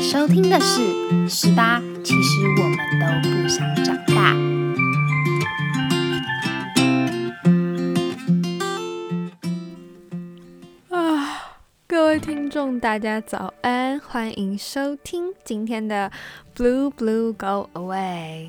收听的是《十八》，其实我们都不想长大。啊，各位听众，大家早安，欢迎收听今天的《Blue Blue Go Away》。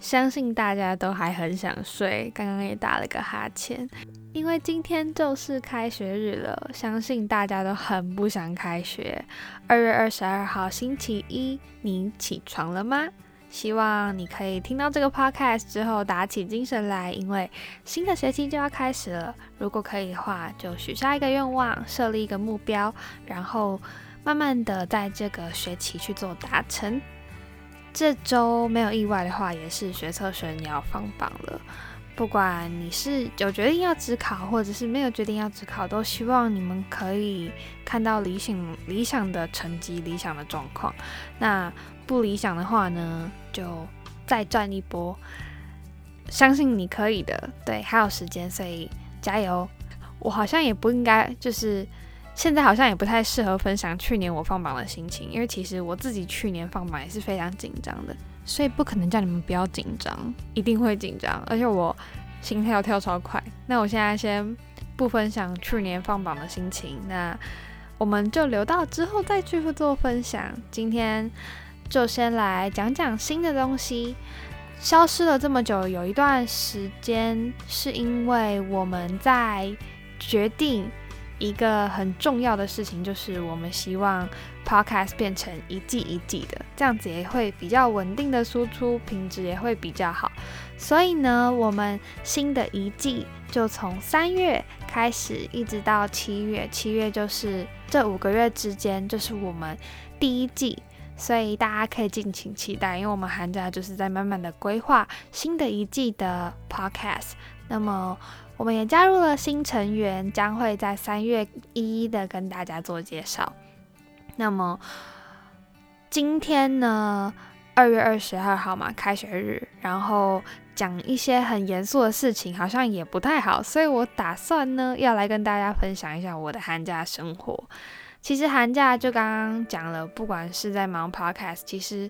相信大家都还很想睡，刚刚也打了个哈欠，因为今天就是开学日了。相信大家都很不想开学。二月二十二号星期一，你起床了吗？希望你可以听到这个 podcast 之后打起精神来，因为新的学期就要开始了。如果可以的话，就许下一个愿望，设立一个目标，然后慢慢的在这个学期去做达成。这周没有意外的话，也是学测学你要放榜了。不管你是有决定要只考，或者是没有决定要只考，都希望你们可以看到理想理想的成绩、理想的状况。那不理想的话呢，就再赚一波。相信你可以的，对，还有时间，所以加油。我好像也不应该就是。现在好像也不太适合分享去年我放榜的心情，因为其实我自己去年放榜也是非常紧张的，所以不可能叫你们不要紧张，一定会紧张，而且我心跳跳超快。那我现在先不分享去年放榜的心情，那我们就留到之后再去做分享。今天就先来讲讲新的东西。消失了这么久，有一段时间是因为我们在决定。一个很重要的事情就是，我们希望 podcast 变成一季一季的，这样子也会比较稳定的输出，品质也会比较好。所以呢，我们新的一季就从三月开始，一直到七月，七月就是这五个月之间，就是我们第一季。所以大家可以敬请期待，因为我们寒假就是在慢慢的规划新的一季的 podcast。那么。我们也加入了新成员，将会在三月一一的跟大家做介绍。那么今天呢，二月二十二号嘛，开学日，然后讲一些很严肃的事情，好像也不太好，所以我打算呢，要来跟大家分享一下我的寒假生活。其实寒假就刚刚讲了，不管是在忙 podcast，其实。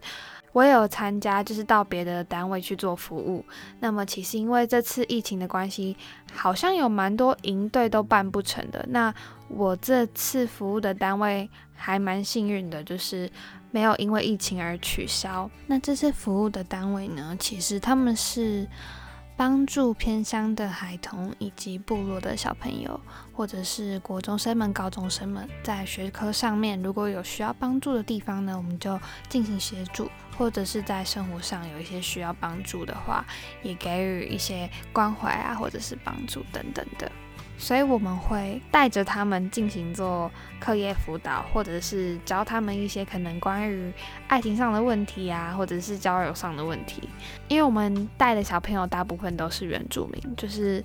我也有参加，就是到别的单位去做服务。那么其实因为这次疫情的关系，好像有蛮多营队都办不成的。那我这次服务的单位还蛮幸运的，就是没有因为疫情而取消。那这次服务的单位呢，其实他们是。帮助偏乡的孩童以及部落的小朋友，或者是国中生们、高中生们，在学科上面如果有需要帮助的地方呢，我们就进行协助；或者是在生活上有一些需要帮助的话，也给予一些关怀啊，或者是帮助等等的。所以我们会带着他们进行做课业辅导，或者是教他们一些可能关于爱情上的问题啊，或者是交友上的问题。因为我们带的小朋友大部分都是原住民，就是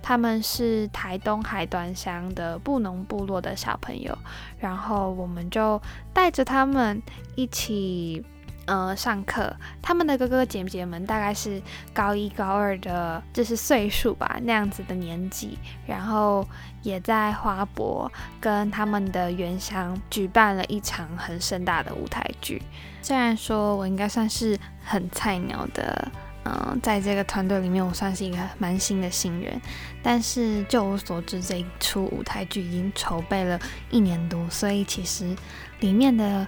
他们是台东海端乡的布农部落的小朋友，然后我们就带着他们一起。呃，上课，他们的哥哥姐姐们大概是高一、高二的，就是岁数吧，那样子的年纪，然后也在花博跟他们的原乡举办了一场很盛大的舞台剧。虽然说我应该算是很菜鸟的，嗯，在这个团队里面，我算是一个蛮新的新人，但是就我所知，这一出舞台剧已经筹备了一年多，所以其实里面的。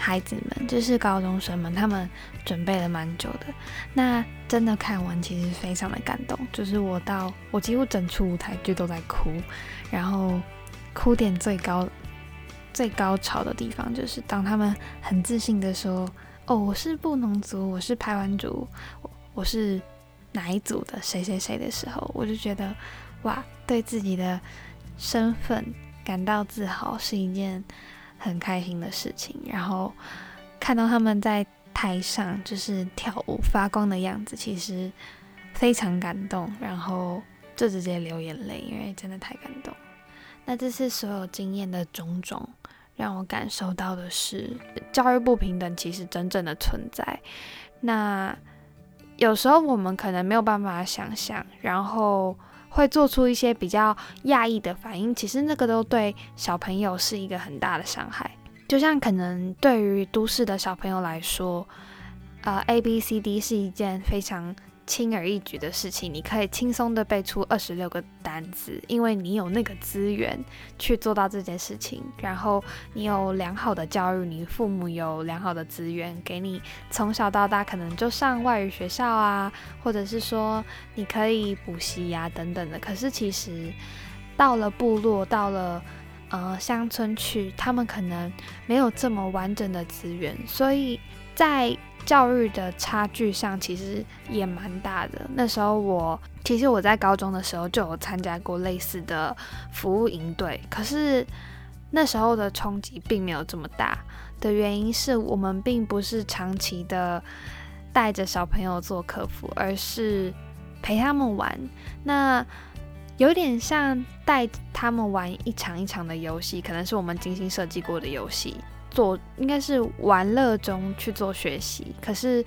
孩子们就是高中生们，他们准备了蛮久的。那真的看完，其实非常的感动。就是我到我几乎整出舞台剧都在哭，然后哭点最高、最高潮的地方，就是当他们很自信的说：“哦，我是布农族，我是排湾族，我我是哪一组的谁谁谁的时候，我就觉得哇，对自己的身份感到自豪是一件。很开心的事情，然后看到他们在台上就是跳舞发光的样子，其实非常感动，然后就直接流眼泪，因为真的太感动。那这次所有经验的种种，让我感受到的是，教育不平等其实真正的存在。那有时候我们可能没有办法想象，然后。会做出一些比较讶异的反应，其实那个都对小朋友是一个很大的伤害。就像可能对于都市的小朋友来说，呃，A B C D 是一件非常。轻而易举的事情，你可以轻松的背出二十六个单词，因为你有那个资源去做到这件事情。然后你有良好的教育，你父母有良好的资源给你，从小到大可能就上外语学校啊，或者是说你可以补习呀等等的。可是其实到了部落，到了呃乡村去，他们可能没有这么完整的资源，所以在。教育的差距上其实也蛮大的。那时候我其实我在高中的时候就有参加过类似的服务营队，可是那时候的冲击并没有这么大。的原因是我们并不是长期的带着小朋友做客服，而是陪他们玩。那有点像带他们玩一场一场的游戏，可能是我们精心设计过的游戏。做应该是玩乐中去做学习，可是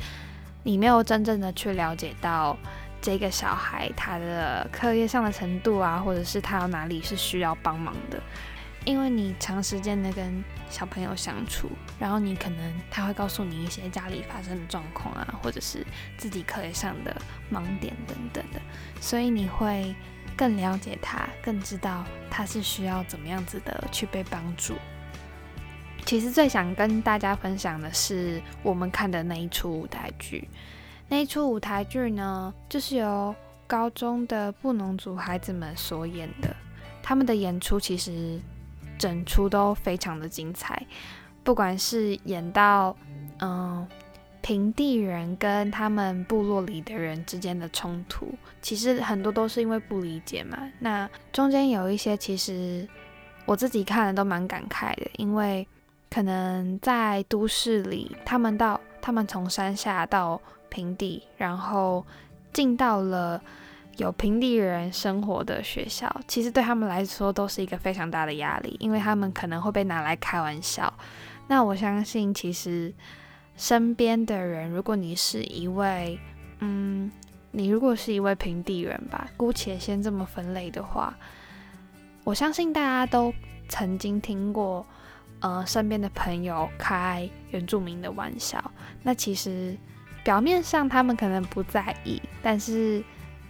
你没有真正的去了解到这个小孩他的课业上的程度啊，或者是他有哪里是需要帮忙的。因为你长时间的跟小朋友相处，然后你可能他会告诉你一些家里发生的状况啊，或者是自己课业上的盲点等等的，所以你会更了解他，更知道他是需要怎么样子的去被帮助。其实最想跟大家分享的是我们看的那一出舞台剧。那一出舞台剧呢，就是由高中的布农族孩子们所演的。他们的演出其实整出都非常的精彩，不管是演到嗯平地人跟他们部落里的人之间的冲突，其实很多都是因为不理解嘛。那中间有一些其实我自己看了都蛮感慨的，因为。可能在都市里，他们到他们从山下到平地，然后进到了有平地人生活的学校，其实对他们来说都是一个非常大的压力，因为他们可能会被拿来开玩笑。那我相信，其实身边的人，如果你是一位，嗯，你如果是一位平地人吧，姑且先这么分类的话，我相信大家都曾经听过。呃，身边的朋友开原住民的玩笑，那其实表面上他们可能不在意，但是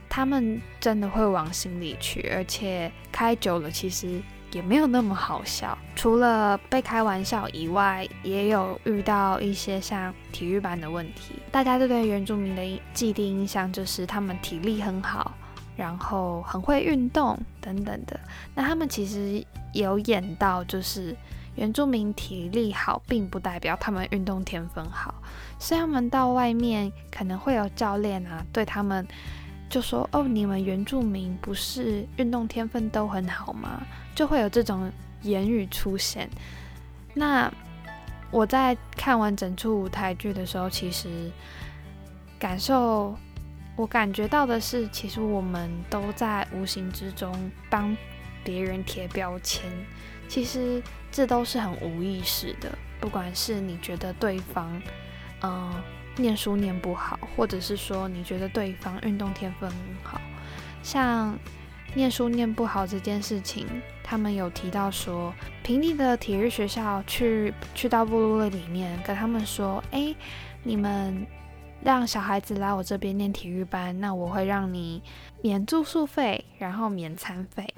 他们真的会往心里去，而且开久了其实也没有那么好笑。除了被开玩笑以外，也有遇到一些像体育班的问题。大家都对原住民的既定印象就是他们体力很好，然后很会运动等等的。那他们其实有演到就是。原住民体力好，并不代表他们运动天分好，所以他们到外面可能会有教练啊，对他们就说：“哦，你们原住民不是运动天分都很好吗？”就会有这种言语出现。那我在看完整出舞台剧的时候，其实感受，我感觉到的是，其实我们都在无形之中帮别人贴标签。其实这都是很无意识的，不管是你觉得对方，嗯，念书念不好，或者是说你觉得对方运动天分很好，像念书念不好这件事情，他们有提到说，平地的体育学校去去到部落里面跟他们说，哎，你们让小孩子来我这边念体育班，那我会让你免住宿费，然后免餐费。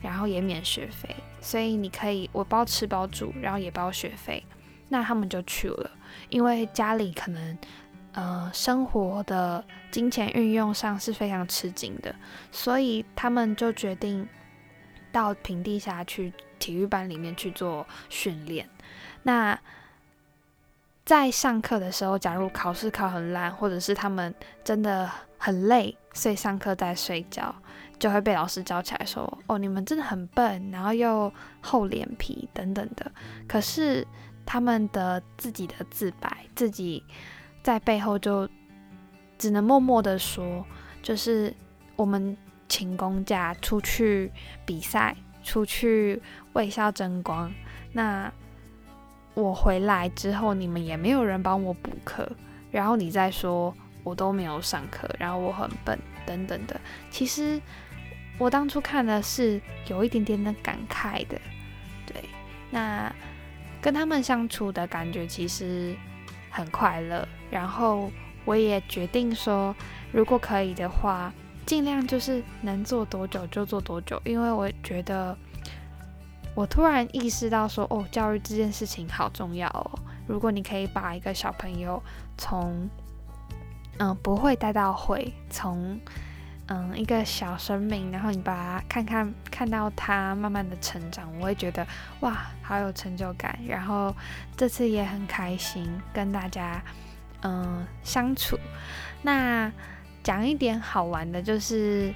然后也免学费，所以你可以我包吃包住，然后也包学费。那他们就去了，因为家里可能呃生活的金钱运用上是非常吃紧的，所以他们就决定到平地下去体育班里面去做训练。那在上课的时候，假如考试考很烂，或者是他们真的很累，所以上课在睡觉。就会被老师叫起来说：“哦，你们真的很笨，然后又厚脸皮等等的。”可是他们的自己的自白，自己在背后就只能默默的说：“就是我们请公假出去比赛，出去为校争光。那我回来之后，你们也没有人帮我补课，然后你再说我都没有上课，然后我很笨等等的。其实。”我当初看的是有一点点的感慨的，对。那跟他们相处的感觉其实很快乐。然后我也决定说，如果可以的话，尽量就是能做多久就做多久，因为我觉得我突然意识到说，哦，教育这件事情好重要哦。如果你可以把一个小朋友从嗯不会带到会，从嗯一个小生命，然后你把它看看看到他慢慢的成长，我会觉得哇好有成就感。然后这次也很开心跟大家嗯相处。那讲一点好玩的，就是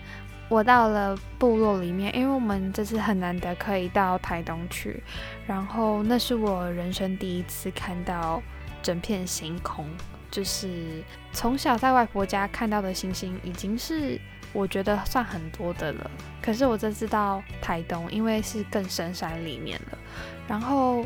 我到了部落里面，因为我们这次很难得可以到台东去，然后那是我人生第一次看到整片星空，就是从小在外婆家看到的星星已经是。我觉得算很多的了，可是我这次到台东，因为是更深山里面了，然后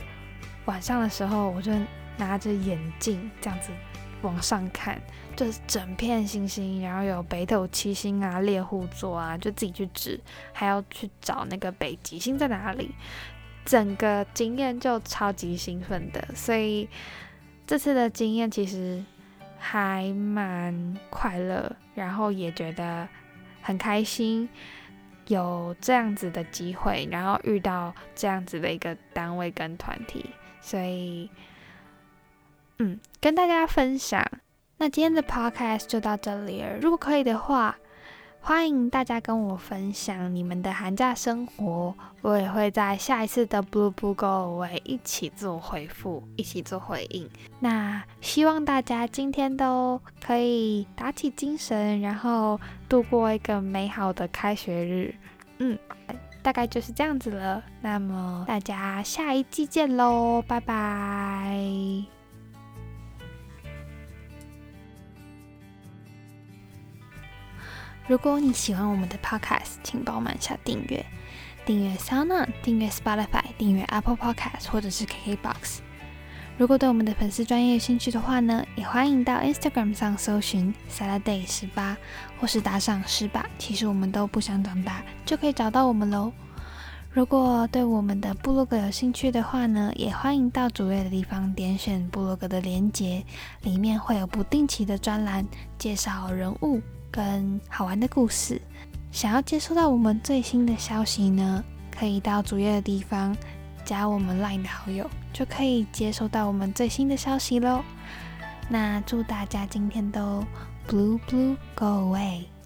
晚上的时候，我就拿着眼镜这样子往上看，就是整片星星，然后有北斗七星啊、猎户座啊，就自己去指，还要去找那个北极星在哪里，整个经验就超级兴奋的，所以这次的经验其实还蛮快乐，然后也觉得。很开心有这样子的机会，然后遇到这样子的一个单位跟团体，所以，嗯，跟大家分享。那今天的 podcast 就到这里了。如果可以的话。欢迎大家跟我分享你们的寒假生活，我也会在下一次的 Blue Blue Go Away 一起做回复，一起做回应。那希望大家今天都可以打起精神，然后度过一个美好的开学日。嗯，大概就是这样子了。那么大家下一季见喽，拜拜。如果你喜欢我们的 Podcast，请帮忙下订阅，订阅 SoundOn，订阅 Spotify，订阅 Apple Podcast 或者是 KKBox。如果对我们的粉丝专业有兴趣的话呢，也欢迎到 Instagram 上搜寻 Saturday 十八，或是打赏十八，其实我们都不想长大，就可以找到我们喽。如果对我们的部落格有兴趣的话呢，也欢迎到主页的地方点选部落格的连接，里面会有不定期的专栏介绍人物。跟好玩的故事，想要接收到我们最新的消息呢，可以到主页的地方加我们 LINE 的好友，就可以接收到我们最新的消息喽。那祝大家今天都 Blue Blue Go Away。